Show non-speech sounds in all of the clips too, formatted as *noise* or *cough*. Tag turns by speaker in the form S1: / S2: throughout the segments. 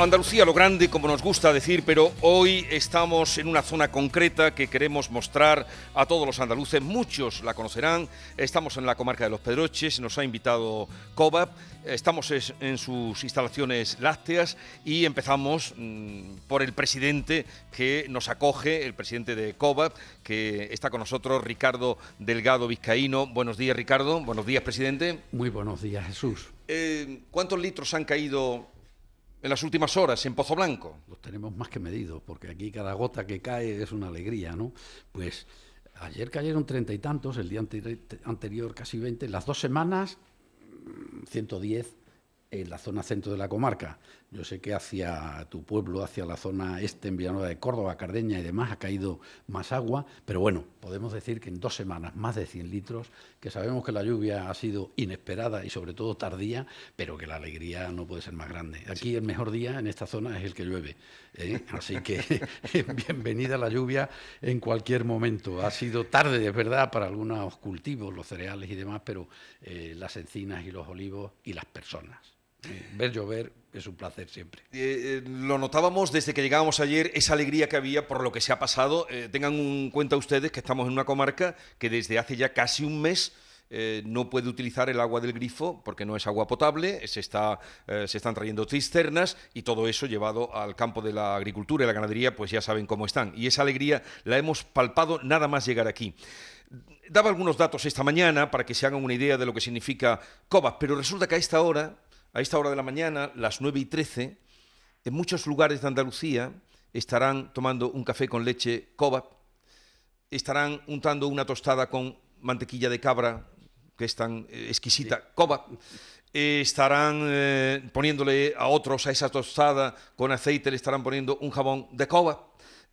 S1: Andalucía lo grande, como nos gusta decir, pero hoy estamos en una zona concreta que queremos mostrar a todos los andaluces. Muchos la conocerán. Estamos en la comarca de Los Pedroches, nos ha invitado COVAP. Estamos en sus instalaciones lácteas y empezamos mm, por el presidente que nos acoge, el presidente de COVAP, que está con nosotros, Ricardo Delgado Vizcaíno. Buenos días, Ricardo. Buenos días, presidente.
S2: Muy buenos días, Jesús.
S1: Eh, ¿Cuántos litros han caído en las últimas horas en Pozo Blanco?
S2: Los tenemos más que medidos, porque aquí cada gota que cae es una alegría, ¿no? Pues ayer cayeron treinta y tantos, el día anterior casi veinte, las dos semanas 110 mm, en la zona centro de la comarca. Yo sé que hacia tu pueblo, hacia la zona este, en Villanueva de Córdoba, Cardeña y demás, ha caído más agua, pero bueno, podemos decir que en dos semanas más de 100 litros, que sabemos que la lluvia ha sido inesperada y sobre todo tardía, pero que la alegría no puede ser más grande. Aquí el mejor día en esta zona es el que llueve, ¿eh? así que *laughs* *laughs* bienvenida la lluvia en cualquier momento. Ha sido tarde, es verdad, para algunos cultivos, los cereales y demás, pero eh, las encinas y los olivos y las personas. Ver llover es un placer siempre.
S1: Eh, eh, lo notábamos desde que llegábamos ayer, esa alegría que había por lo que se ha pasado. Eh, tengan en cuenta ustedes que estamos en una comarca que desde hace ya casi un mes no puede utilizar el agua del grifo porque no es agua potable, se, está, se están trayendo cisternas y todo eso llevado al campo de la agricultura y la ganadería, pues ya saben cómo están. Y esa alegría la hemos palpado nada más llegar aquí. Daba algunos datos esta mañana para que se hagan una idea de lo que significa COVAS, pero resulta que a esta hora A esta hora de la mañana, las 9 y 13, en muchos lugares de Andalucía estarán tomando un café con leche cobab, estarán untando una tostada con mantequilla de cabra, que es tan eh, exquisita, sí. cobab, eh, estarán eh, poniéndole a otros a esa tostada con aceite, le estarán poniendo un jabón de cobab.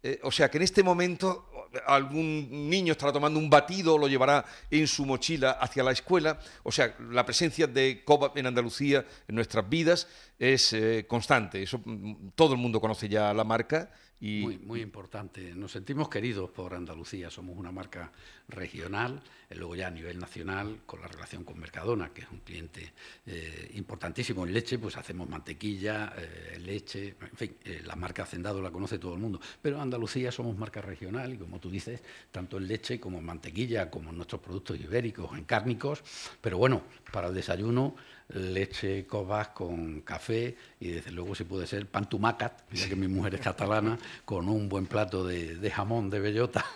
S1: Eh, o sea que en este momento algún niño estará tomando un batido, lo llevará en su mochila hacia la escuela. O sea, la presencia de COVA en Andalucía, en nuestras vidas, es eh, constante. Eso, mm, todo el mundo conoce ya la marca
S2: muy, muy importante. Nos sentimos queridos por Andalucía. Somos una marca regional, y luego ya a nivel nacional, con la relación con Mercadona, que es un cliente eh, importantísimo en leche, pues hacemos mantequilla, eh, leche, en fin, eh, la marca Hacendado la conoce todo el mundo. Pero Andalucía somos marca regional y, como tú dices, tanto en leche como en mantequilla, como en nuestros productos ibéricos, en cárnicos. Pero bueno, para el desayuno leche cobas con café y desde luego si puede ser pan tumacat, ya que mi mujer es catalana, con un buen plato de, jamón de bellota. *laughs*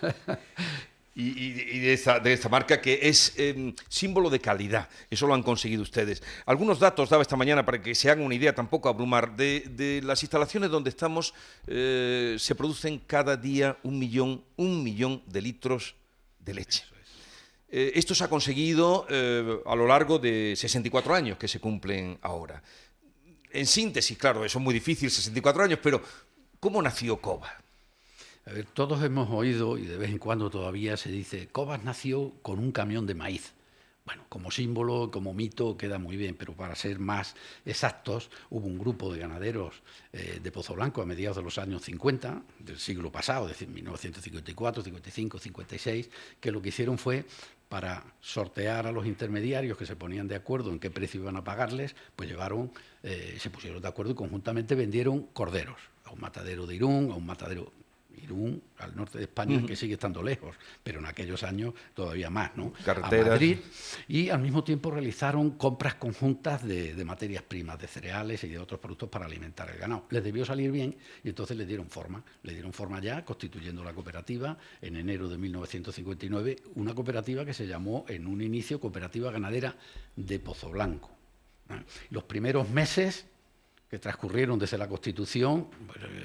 S1: Y, de, esta, marca que es em, símbolo de calidad. Eso lo han conseguido ustedes. Algunos datos daba esta mañana para que se hagan una idea, tampoco abrumar. De, las instalaciones donde estamos, eh, se producen cada día un millón, un millón de litros de leche. Eh, esto se ha conseguido eh, a lo largo de 64 años que se cumplen ahora. En síntesis, claro, eso es muy difícil, 64 años, pero ¿cómo nació COBA?
S2: A ver, todos hemos oído, y de vez en cuando todavía se dice, Cobas nació con un camión de maíz. Bueno, como símbolo, como mito, queda muy bien, pero para ser más exactos, hubo un grupo de ganaderos eh, de Pozo Blanco a mediados de los años 50, del siglo pasado, decir, 1954, 55, 56, que lo que hicieron fue para sortear a los intermediarios que se ponían de acuerdo en qué precio iban a pagarles, pues llevaron, eh, se pusieron de acuerdo y conjuntamente vendieron corderos a un matadero de Irún, a un matadero Irún, al norte de España, que sigue estando lejos, pero en aquellos años todavía más, ¿no?
S1: Carreteras.
S2: A Madrid, y al mismo tiempo realizaron compras conjuntas de, materias primas, de cereales y de otros productos para alimentar el ganado. Les debió salir bien y entonces le dieron forma. Le dieron forma ya, constituyendo la cooperativa en enero de 1959, una cooperativa que se llamó en un inicio Cooperativa Ganadera de Pozo Blanco. Los primeros meses que transcurrieron desde la Constitución,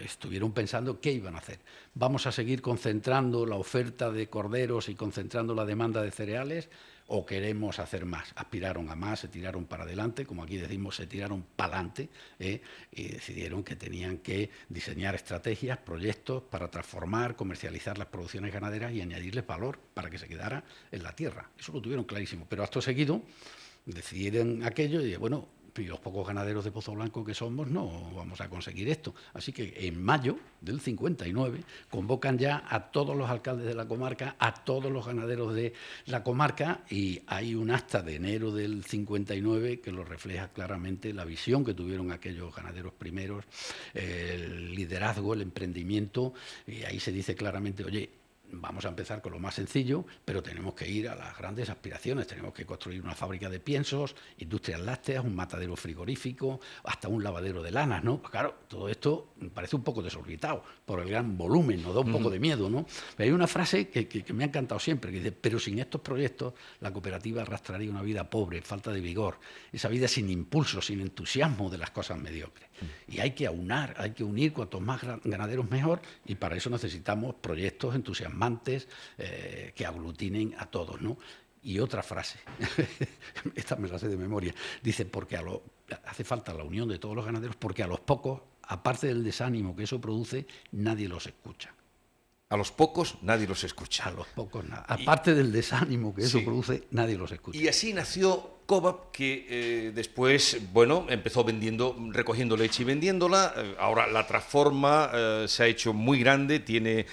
S2: estuvieron pensando qué iban a hacer. ¿Vamos a seguir concentrando la oferta de corderos y concentrando la demanda de cereales o queremos hacer más? Aspiraron a más, se tiraron para adelante, como aquí decimos, se tiraron para adelante ¿eh? y decidieron que tenían que diseñar estrategias, proyectos para transformar, comercializar las producciones ganaderas y añadirles valor para que se quedara en la tierra. Eso lo tuvieron clarísimo, pero acto seguido decidieron aquello y bueno, los pocos ganaderos de Pozo Blanco que somos no vamos a conseguir esto. Así que en mayo del 59 convocan ya a todos los alcaldes de la comarca, a todos los ganaderos de la comarca y hay un acta de enero del 59 que lo refleja claramente la visión que tuvieron aquellos ganaderos primeros, el liderazgo, el emprendimiento y ahí se dice claramente, oye, vamos a empezar con lo más sencillo, pero tenemos que ir a las grandes aspiraciones. Tenemos que construir una fábrica de piensos, industrias lácteas, un matadero frigorífico, hasta un lavadero de lanas, ¿no? Pues claro, todo esto parece un poco desorbitado por el gran volumen, nos da un poco de miedo, ¿no? Pero hay una frase que, me ha encantado siempre, que dice, pero sin estos proyectos la cooperativa arrastraría una vida pobre, falta de vigor, esa vida sin impulso, sin entusiasmo de las cosas mediocres. Y hay que aunar, hay que unir cuantos más ganaderos mejor, y para eso necesitamos proyectos entusiasmados eh, que aglutinen a todos, ¿no? Y otra frase, *laughs* esta me la sé de memoria, dice, porque a lo, hace falta la unión de todos los ganaderos, porque a los pocos, aparte del desánimo que eso produce, nadie los escucha.
S1: A los pocos nadie los escucha.
S2: A los pocos nada. Aparte del desánimo que eso produce, nadie los escucha.
S1: Y así nació Cobab, que eh, después, bueno, empezó vendiendo, recogiendo leche y vendiéndola. Eh, ahora la transforma, eh, se ha hecho muy grande, tiene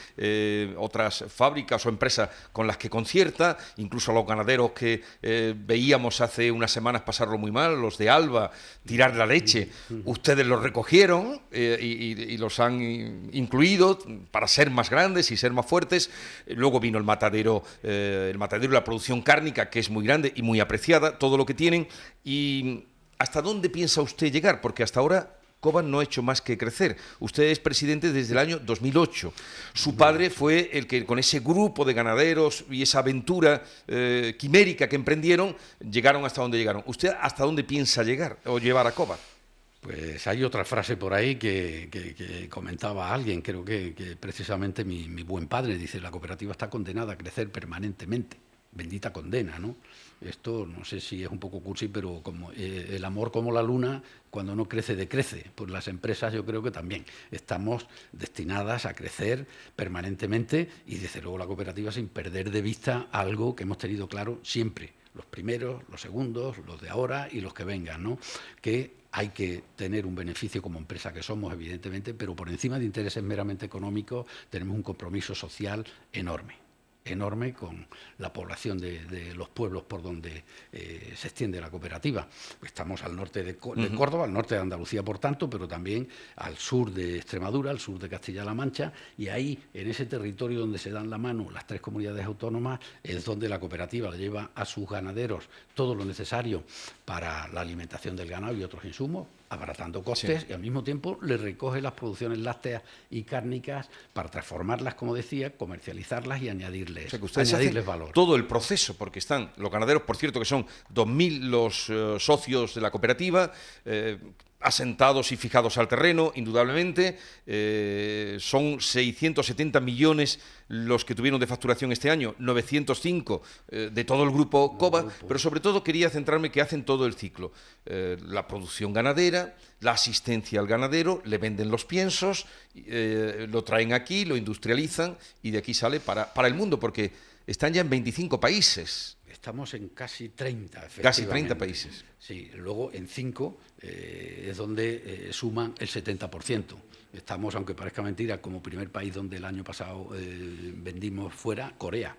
S1: otras fábricas o empresas con las que concierta, incluso a los ganaderos que veíamos hace unas semanas pasarlo muy mal, los de Alba, tirar la leche. Ustedes los recogieron y, los han incluido para ser más grandes y ser más fuertes. Luego vino el matadero, el matadero y la producción cárnica, que es muy grande y muy apreciada. Todo lo que tienen y hasta dónde piensa usted llegar, porque hasta ahora Coban no ha hecho más que crecer. Usted es presidente desde el año 2008. Su padre fue el que con ese grupo de ganaderos y esa aventura eh, quimérica que emprendieron, llegaron hasta donde llegaron. ¿Usted hasta dónde piensa llegar o llevar a Coban?
S2: Pues hay otra frase por ahí que, comentaba alguien, creo que, precisamente mi, buen padre dice, la cooperativa está condenada a crecer permanentemente. Bendita condena, ¿no? Esto no sé si es un poco cursi, pero como eh, el amor como la luna, cuando no crece, decrece. Pues las empresas yo creo que también estamos destinadas a crecer permanentemente y desde luego la cooperativa sin perder de vista algo que hemos tenido claro siempre, los primeros, los segundos, los de ahora y los que vengan, ¿no? Que hay que tener un beneficio como empresa que somos, evidentemente, pero por encima de intereses meramente económicos tenemos un compromiso social enorme enorme con la población de, los pueblos por donde eh, se extiende la cooperativa. Estamos al norte de, Córdoba, al norte de Andalucía, por tanto, pero también al sur de Extremadura, al sur de Castilla-La Mancha, y ahí, en ese territorio donde se dan la mano las tres comunidades autónomas, es donde la cooperativa le lleva a sus ganaderos todo lo necesario para la alimentación del ganado y otros insumos, abaratando costes y al mismo tiempo le recoge las producciones lácteas y cárnicas para transformarlas, como decía, comercializarlas y añadirles, valor.
S1: Todo el proceso, porque están los ganaderos, por cierto, que son 2.000 los eh, socios de la cooperativa, eh, asentados y fijados al terreno, indudablemente. Eh, son 670 millones los que tuvieron de facturación este año, 905 eh, de todo el grupo COBA, pero sobre todo quería centrarme que hacen todo el ciclo. Eh, la producción ganadera, la asistencia al ganadero, le venden los piensos, lo traen aquí, lo industrializan y de aquí sale para, para el mundo, porque están ya en 25 países.
S2: Estamos en casi 30,
S1: Casi 30 países.
S2: Sí, luego en 5 eh, es donde eh, suman el 70%. Estamos, aunque parezca mentira, como primer país donde el año pasado eh, vendimos fuera, Corea.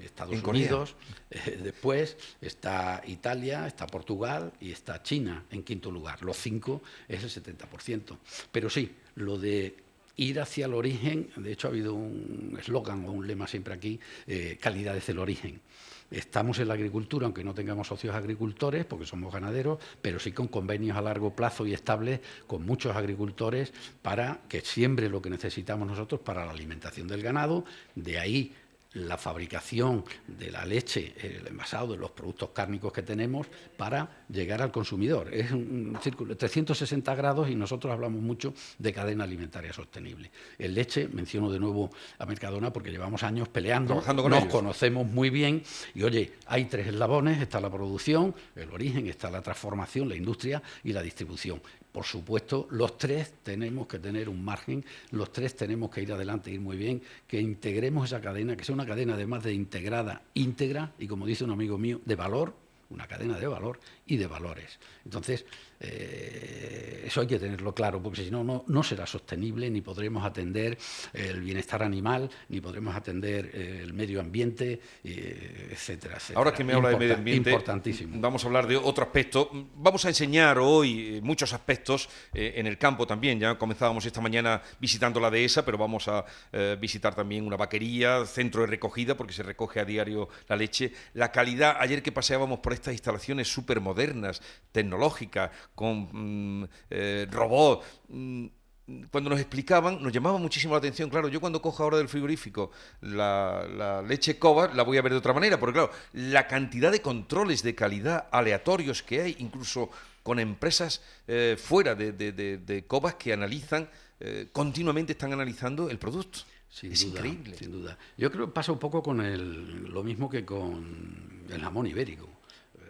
S2: Estados Unidos, después está Italia, está Portugal y está China en quinto lugar. Los cinco es el 70%. Pero sí, lo de ir hacia el origen, de hecho ha habido un eslogan o un lema siempre aquí, calidad es el origen. Estamos en la agricultura, aunque no tengamos socios agricultores, porque somos ganaderos, pero sí con convenios a largo plazo y estables con muchos agricultores para que siembre lo que necesitamos nosotros para la alimentación del ganado. De ahí la fabricación de la leche, el envasado de los productos cárnicos que tenemos para llegar al consumidor. Es un círculo de 360 grados y nosotros hablamos mucho de cadena alimentaria sostenible. En leche, menciono de nuevo a Mercadona porque llevamos años peleando, nos conocemos muy bien y oye, hay tres eslabones, está la producción, el origen, está la transformación, la industria y la distribución por supuesto, los tres tenemos que tener un margen, los tres tenemos que ir adelante, ir muy bien, que integremos esa cadena, que sea una cadena además de integrada, íntegra y, como dice un amigo mío, de valor una cadena de valor y de valores. Entonces, eh, eso hay que tenerlo claro, porque si no, no, será sostenible, ni podremos atender el bienestar animal, ni podremos atender eh, el medio ambiente, etcétera, etcétera.
S1: Ahora que me habla de medio ambiente,
S2: importantísimo.
S1: vamos a hablar de otro aspecto. Vamos a enseñar hoy eh, muchos aspectos en el campo también. Ya comenzábamos esta mañana visitando la dehesa, pero vamos a visitar también una vaquería, centro de recogida, porque se recoge a diario la leche. La calidad, ayer que paseábamos por estas instalaciones súper modernas, tecnológicas, con mm, eh, robots. Mm, cuando nos explicaban, nos llamaba muchísimo la atención. Claro, yo cuando cojo ahora del frigorífico la, leche cova, la voy a ver de otra manera, porque claro, la cantidad de controles de calidad aleatorios que hay, incluso con empresas eh, fuera de, de, covas que analizan, eh, continuamente están analizando el producto. es increíble.
S2: Sin duda. Yo creo que pasa un poco con el, lo mismo que con el jamón ibérico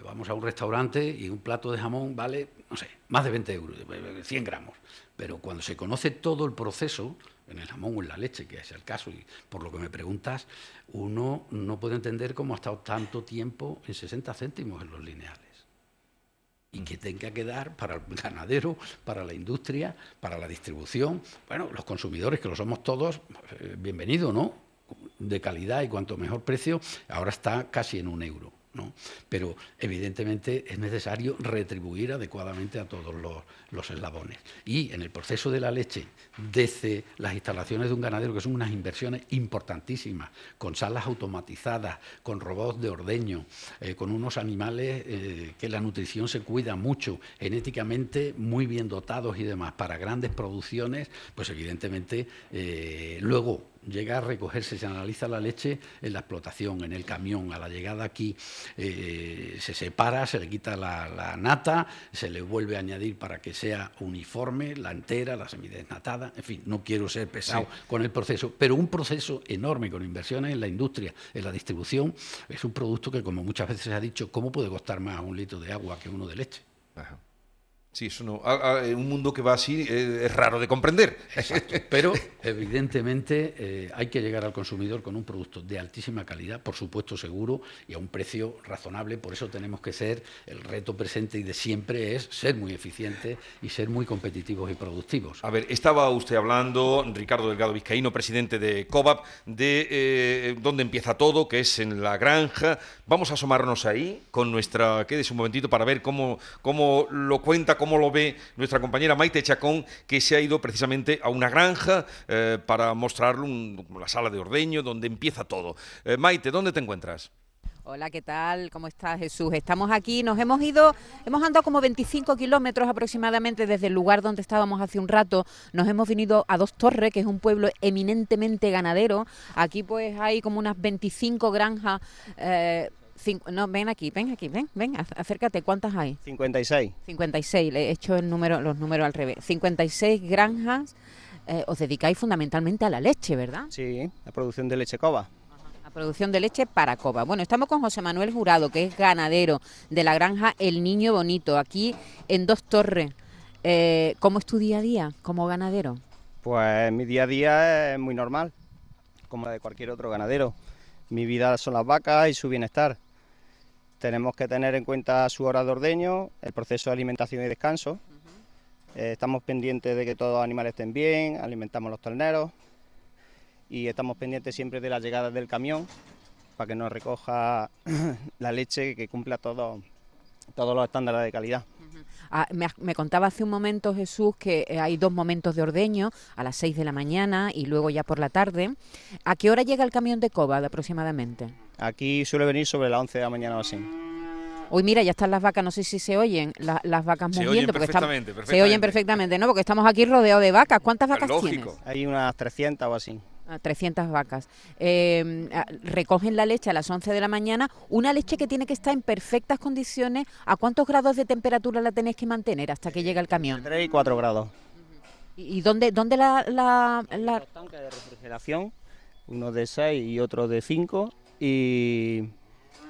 S2: vamos a un restaurante y un plato de jamón vale, no sé, más de 20 euros, 100 gramos. Pero cuando se conoce todo el proceso, en el jamón o en la leche, que es el caso, y por lo que me preguntas, uno no puede entender cómo ha estado tanto tiempo en 60 céntimos en los lineales. Y que tenga que dar para el ganadero, para la industria, para la distribución, bueno, los consumidores, que lo somos todos, eh, bienvenido, ¿no? De calidad y cuanto mejor precio, ahora está casi en un euro. Pero evidentemente es necesario retribuir adecuadamente a todos los, eslabones. Y en el proceso de la leche, desde las instalaciones de un ganadero, que son unas inversiones importantísimas, con salas automatizadas, con robots de ordeño, eh, con unos animales eh, que la nutrición se cuida mucho, genéticamente muy bien dotados y demás, para grandes producciones, pues evidentemente eh, luego llega a recogerse, se analiza la leche en la explotación, en el camión, a la llegada aquí eh, se separa, se le quita la, nata, se le vuelve a añadir para que sea uniforme, la entera, la semidesnatada, en fin, no quiero ser pesado con el proceso, pero un proceso enorme con inversiones en la industria, en la distribución, es un producto que como muchas veces se ha dicho, ¿cómo puede costar más un litro de agua que uno de leche?
S1: Sí, eso no. un mundo que va así eh, es raro de comprender. *laughs*
S2: Pero evidentemente eh, hay que llegar al consumidor con un producto de altísima calidad, por supuesto seguro y a un precio razonable. Por eso tenemos que ser, el reto presente y de siempre es ser muy eficientes y ser muy competitivos y productivos.
S1: A ver, estaba usted hablando, Ricardo Delgado Vizcaíno, presidente de COVAP, de eh, dónde empieza todo, que es en la granja. Vamos a asomarnos ahí con nuestra. Quédese un momentito para ver cómo, cómo lo cuenta cómo lo ve nuestra compañera Maite Chacón, que se ha ido precisamente a una granja eh, para mostrarle la sala de ordeño, donde empieza todo. Eh, Maite, ¿dónde te encuentras?
S3: Hola, ¿qué tal? ¿Cómo estás, Jesús? Estamos aquí, nos hemos ido, hemos andado como 25 kilómetros aproximadamente desde el lugar donde estábamos hace un rato. Nos hemos venido a Dos Torres, que es un pueblo eminentemente ganadero. Aquí pues hay como unas 25 granjas eh, no, ven aquí, ven aquí, ven, ven, acércate. ¿Cuántas hay?
S4: 56.
S3: 56, le he hecho el número, los números al revés. 56 granjas. Eh, os dedicáis fundamentalmente a la leche, ¿verdad?
S4: Sí, la producción de leche cova.
S3: La producción de leche para cova. Bueno, estamos con José Manuel Jurado, que es ganadero de la granja El Niño Bonito, aquí en Dos Torres. Eh, ¿Cómo es tu día a día como ganadero?
S4: Pues mi día a día es muy normal, como la de cualquier otro ganadero. Mi vida son las vacas y su bienestar. Tenemos que tener en cuenta su hora de ordeño, el proceso de alimentación y descanso. Eh, estamos pendientes de que todos los animales estén bien, alimentamos los terneros y estamos pendientes siempre de la llegada del camión para que nos recoja *clears throat* la leche que cumpla todos los estándares de calidad.
S3: Ah, me, contaba hace un momento Jesús que eh, hay dos momentos de ordeño, a las 6 de la mañana y luego ya por la tarde. ¿A qué hora llega el camión de coba aproximadamente?
S4: Aquí suele venir sobre las 11 de la mañana o así.
S3: Uy, mira, ya están las vacas, no sé si se oyen las vacas
S1: se
S3: Oyen
S1: perfectamente,
S3: Se oyen perfectamente, ¿no? Porque estamos aquí rodeados de vacas. ¿Cuántas vacas
S1: tienes?
S4: Hay unas 300 o así.
S3: 300 vacas. Em, recogen la leche a las 11 de la mañana, una leche que tiene que estar en perfectas condiciones. ¿A cuántos grados de temperatura la tenéis que mantener hasta que llegue el camión?
S4: 3 y 4 grados.
S3: ¿Y dónde, dónde la, la,
S4: la... tanques de refrigeración, uno de 6 y otro de 5, y,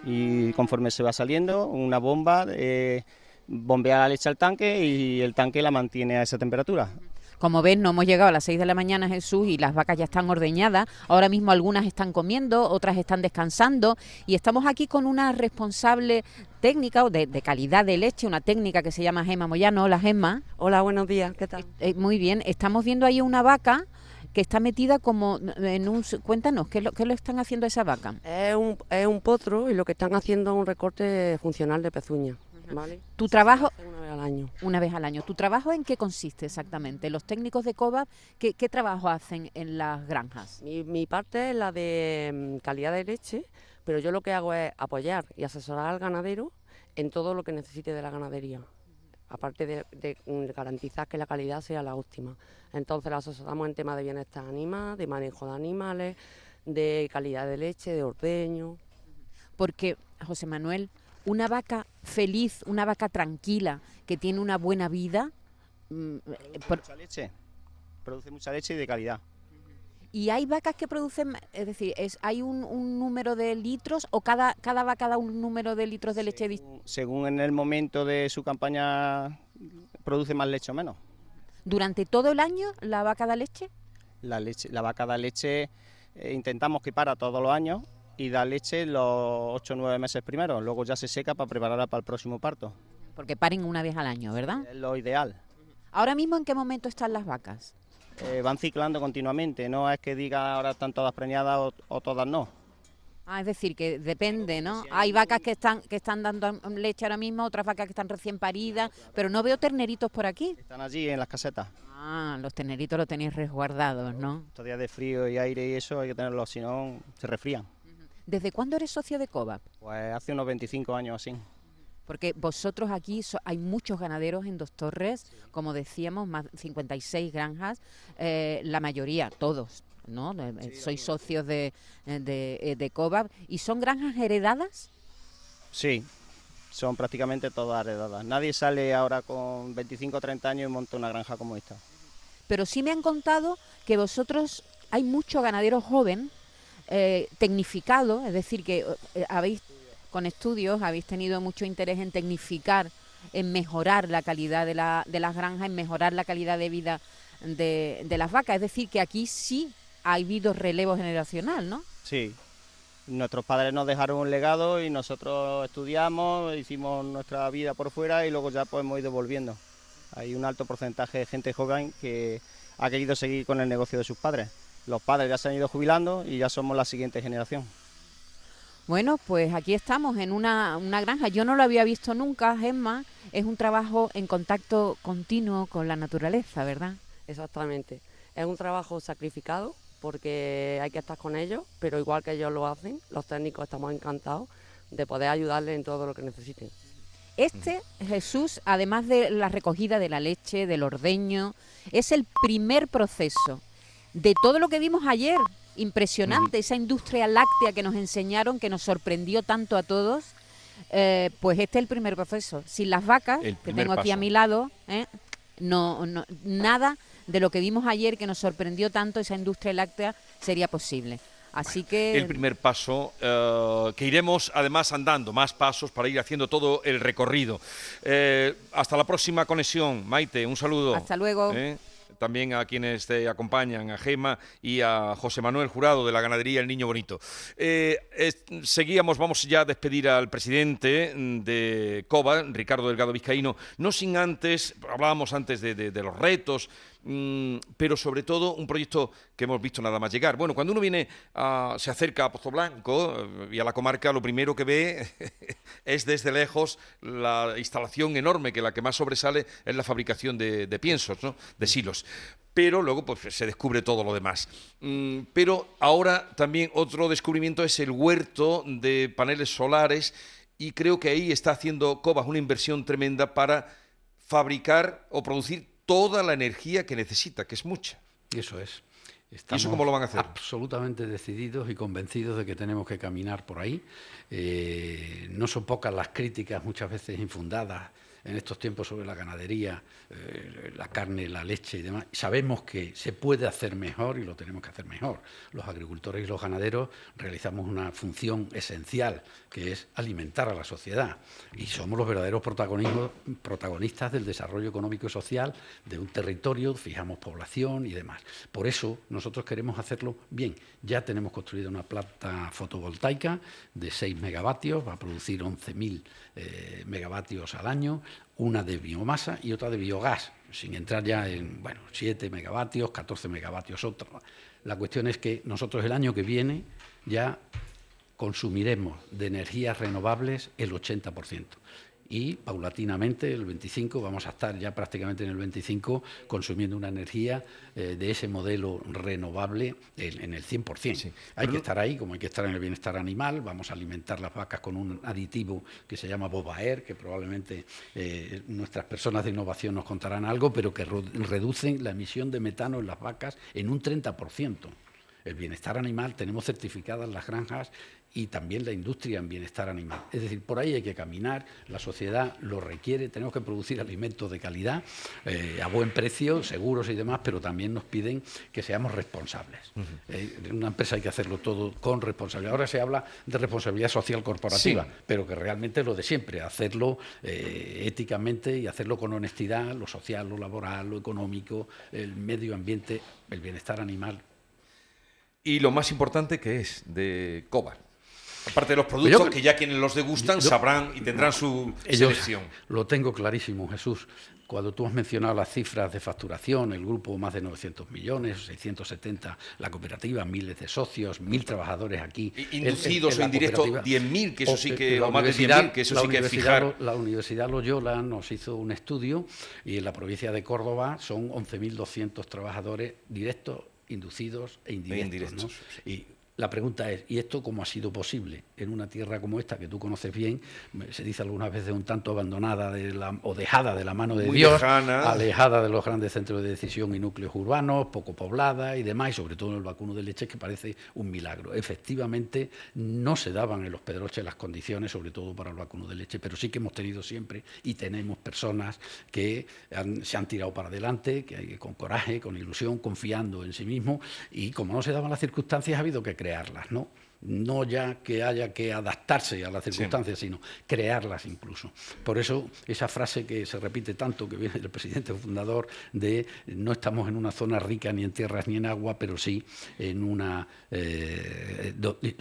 S4: y, conforme se va saliendo, una bomba eh, bombea la leche al tanque y el tanque la mantiene a esa temperatura.
S3: Como ves, no hemos llegado a las 6 de la mañana, Jesús, y las vacas ya están ordeñadas. Ahora mismo algunas están comiendo, otras están descansando. Y estamos aquí con una responsable técnica de, de calidad de leche, una técnica que se llama Gema Moyano. Hola, Gema.
S5: Hola, buenos días, ¿qué tal?
S3: Eh, muy bien, estamos viendo ahí una vaca que está metida como en un... Cuéntanos, ¿qué lo, qué lo están haciendo esa vaca?
S5: Es un, es un potro y lo que están haciendo es un recorte funcional de pezuña. ¿vale?
S3: Tu trabajo...
S5: Una vez al año.
S3: Una vez al año. ¿Tu trabajo en qué consiste exactamente? Los técnicos de COVAP, ¿qué, qué trabajo hacen en las granjas?
S5: Mi, mi parte es la de mm, calidad de leche, pero yo lo que hago es apoyar y asesorar al ganadero en todo lo que necesite de la ganadería. Aparte de, de, mm, garantizar que la calidad sea la óptima. Entonces la asesoramos en temas de bienestar animal, de manejo de animales, de calidad de leche, de ordeño.
S3: Porque, José Manuel, una vaca feliz, una vaca tranquila, que tiene una buena vida, mm, eh,
S4: Produce
S3: por-
S4: mucha leche. Produce mucha leche y de calidad.
S3: y hay vacas que producen, es decir, es, hay un, un número de litros o cada, cada vaca da un número de litros de leche distinto.
S4: Según, según en el momento de su campaña produce más leche o menos.
S3: ¿Durante todo el año la vaca da leche?
S4: La, leche, la vaca da leche, eh, intentamos que para todos los años y da leche los 8 o 9 meses primero, luego ya se seca para prepararla para el próximo parto.
S3: Porque paren una vez al año, ¿verdad?
S4: Es lo ideal.
S3: Ahora mismo, ¿en qué momento están las vacas?
S4: Eh, van ciclando continuamente, no es que diga ahora están todas preñadas o, o todas no.
S3: Ah, es decir, que depende, ¿no? Hay vacas que están que están dando leche ahora mismo, otras vacas que están recién paridas, pero no veo terneritos por aquí.
S4: Están allí en las casetas.
S3: Ah, los terneritos los tenéis resguardados, ¿no?
S4: Estos días de frío y aire y eso hay que tenerlos, si no se resfrían.
S3: ¿Desde cuándo eres socio de COVAP?
S4: Pues hace unos 25 años así.
S3: Porque vosotros aquí so- hay muchos ganaderos en Dos Torres, como decíamos, más 56 granjas, eh, la mayoría, todos, ¿no? Eh, eh, sois socios de, de, de COVAP. ¿Y son granjas heredadas?
S4: Sí, son prácticamente todas heredadas. Nadie sale ahora con 25 o 30 años y monta una granja como esta.
S3: pero sí me han contado que vosotros hay mucho ganadero joven eh, tecnificado, es decir, que eh, habéis con estudios habéis tenido mucho interés en tecnificar, en mejorar la calidad de, la, de las granjas, en mejorar la calidad de vida de, de las vacas. Es decir, que aquí sí ha habido relevo generacional, ¿no?
S4: Sí, nuestros padres nos dejaron un legado y nosotros estudiamos, hicimos nuestra vida por fuera y luego ya pues hemos ido volviendo. Hay un alto porcentaje de gente joven que ha querido seguir con el negocio de sus padres. Los padres ya se han ido jubilando y ya somos la siguiente generación.
S3: Bueno, pues aquí estamos en una, una granja. Yo no lo había visto nunca, Gemma. Es un trabajo en contacto continuo con la naturaleza, ¿verdad?
S5: Exactamente. Es un trabajo sacrificado porque hay que estar con ellos, pero igual que ellos lo hacen, los técnicos estamos encantados de poder ayudarles en todo lo que necesiten.
S3: Este Jesús, además de la recogida de la leche, del ordeño, es el primer proceso de todo lo que vimos ayer. Impresionante, esa industria láctea que nos enseñaron, que nos sorprendió tanto a todos. eh, pues este es el primer proceso. Sin las vacas, que tengo aquí a mi lado, ¿eh? no, no- nada de lo que vimos ayer que nos sorprendió tanto esa industria láctea sería posible. Así que
S1: el primer paso, eh, que iremos además andando más pasos para ir haciendo todo el recorrido. Eh, hasta la próxima conexión, Maite, un saludo.
S3: Hasta luego.
S1: ¿eh? También a quienes te acompañan, a Gema y a José Manuel Jurado de la ganadería El Niño Bonito. Eh, seguíamos, vamos ya a despedir al presidente de COBA, Ricardo Delgado Vizcaíno, no sin antes, hablábamos antes de, los retos, pero sobre todo un proyecto que hemos visto nada más llegar. Bueno, cuando uno viene, a- se acerca a Pozo Blanco eh, y a la comarca, lo primero que ve *laughs* es desde lejos la instalación enorme, que la que más sobresale es la fabricación de, de piensos, ¿no? de silos. Pero luego pues, se descubre todo lo demás. Mm, pero ahora también otro descubrimiento es el huerto de paneles solares y creo que ahí está haciendo Cobas una inversión tremenda para fabricar o producir toda la energía que necesita, que es mucha.
S2: Eso es.
S1: eso cómo lo van a hacer?
S2: Absolutamente decididos y convencidos de que tenemos que caminar por ahí. Eh, no son pocas las críticas, muchas veces infundadas, en estos tiempos sobre la ganadería, eh, la carne, la leche y demás. Sabemos que se puede hacer mejor y lo tenemos que hacer mejor. Los agricultores y los ganaderos realizamos una función esencial, que es alimentar a la sociedad. Y somos los verdaderos protagonistas del desarrollo económico y social de un territorio, fijamos población y demás. Por eso nosotros queremos hacerlo bien. Ya tenemos construida una planta fotovoltaica de 6 megavatios, va a producir 11.000 eh, megavatios al año, una de biomasa y otra de biogás, sin entrar ya en, bueno, 7 megavatios, 14 megavatios otra. La cuestión es que nosotros el año que viene ya consumiremos de energías renovables el 80% y paulatinamente el 25 vamos a estar ya prácticamente en el 25 consumiendo una energía eh, de ese modelo renovable en, el 100%. Hay que estar ahí, como hay que estar en el bienestar animal, vamos a alimentar las vacas con un aditivo que se llama Bobaer, que probablemente eh, nuestras personas de innovación nos contarán algo, pero que reducen la emisión de metano en las vacas en un 30% el bienestar animal, tenemos certificadas las granjas y también la industria en bienestar animal. Es decir, por ahí hay que caminar, la sociedad lo requiere, tenemos que producir alimentos de calidad, eh, a buen precio, seguros y demás, pero también nos piden que seamos responsables. Eh, en una empresa hay que hacerlo todo con responsabilidad. Ahora se habla de responsabilidad social corporativa, pero que realmente es lo de siempre, hacerlo eh, éticamente y hacerlo con honestidad, lo social, lo laboral, lo económico, el medio ambiente, el bienestar animal.
S1: Y lo más importante que es de Cobar Aparte de los pues productos que ya quienes los degustan sabrán y tendrán su selección.
S2: Lo tengo clarísimo, Jesús. Cuando tú has mencionado las cifras de facturación, el grupo más de 900 millones, 670 la cooperativa, miles de socios, mil trabajadores aquí.
S1: Inducidos o indirectos, 10.000, que eso sí que, o más de 10.000, que eso sí que es fijar.
S2: La Universidad Loyola nos hizo un estudio y en la provincia de Córdoba son 11.200 trabajadores directos, inducidos e indirectos. y la pregunta es, ¿y esto cómo ha sido posible en una tierra como esta, que tú conoces bien, se dice algunas veces un tanto abandonada o dejada de la mano de Dios, alejada de los grandes centros de decisión y núcleos urbanos, poco poblada y demás, y sobre todo en el vacuno de leche, que parece un milagro. Efectivamente, no se daban en los Pedroches las condiciones, sobre todo para el vacuno de leche, pero sí que hemos tenido siempre y tenemos personas que se han tirado para adelante, que con coraje, con ilusión, confiando en sí mismos, y como no se daban las circunstancias, ha habido que crear crearlas, ¿no? No ya que haya que adaptarse a las circunstancias, sino crearlas incluso. Por eso esa frase que se repite tanto, que viene del presidente fundador, de no estamos en una zona rica ni en tierras ni en agua, pero sí en una... Eh,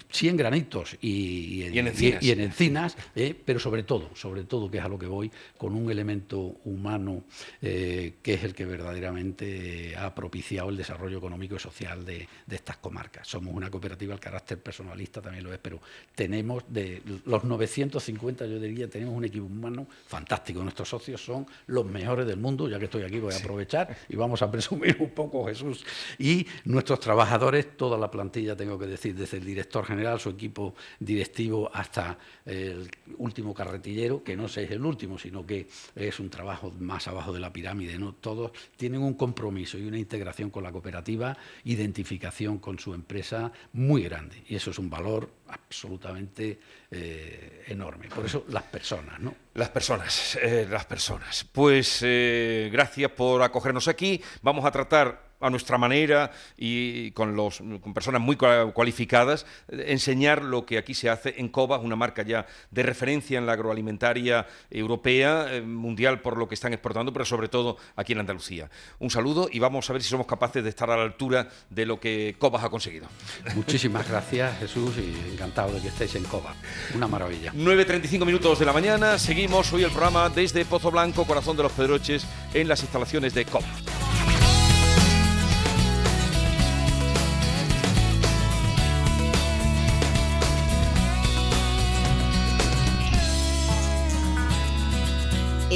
S2: sí en granitos y, en, encinas, eh, pero sobre todo, sobre todo, que es a lo que voy, con un elemento humano eh, que es el que verdaderamente ha propiciado el desarrollo económico y social de, de estas comarcas. Somos una cooperativa al carácter personal lista también lo es, pero tenemos de los 950, yo diría, tenemos un equipo humano fantástico. Nuestros socios son los mejores del mundo, ya que estoy aquí voy a aprovechar y vamos a presumir un poco, Jesús. Y nuestros trabajadores, toda la plantilla, tengo que decir, desde el director general, su equipo directivo, hasta el último carretillero, que no sé es el último, sino que es un trabajo más abajo de la pirámide, ¿no? Todos tienen un compromiso y una integración con la cooperativa, identificación con su empresa muy grande. Y eso es un valor absolutamente eh, enorme. Por eso las personas, ¿no?
S1: Las personas, eh, las personas. Pues eh, gracias por acogernos aquí. Vamos a tratar a nuestra manera y con, los, con personas muy cualificadas, enseñar lo que aquí se hace en Cobas, una marca ya de referencia en la agroalimentaria europea, eh, mundial por lo que están exportando, pero sobre todo aquí en Andalucía. Un saludo y vamos a ver si somos capaces de estar a la altura de lo que Cobas ha conseguido.
S2: Muchísimas gracias Jesús y encantado de que estéis en Cobas. Una maravilla.
S1: 9.35 minutos de la mañana, seguimos hoy el programa desde Pozo Blanco, corazón de los Pedroches, en las instalaciones de Cobas.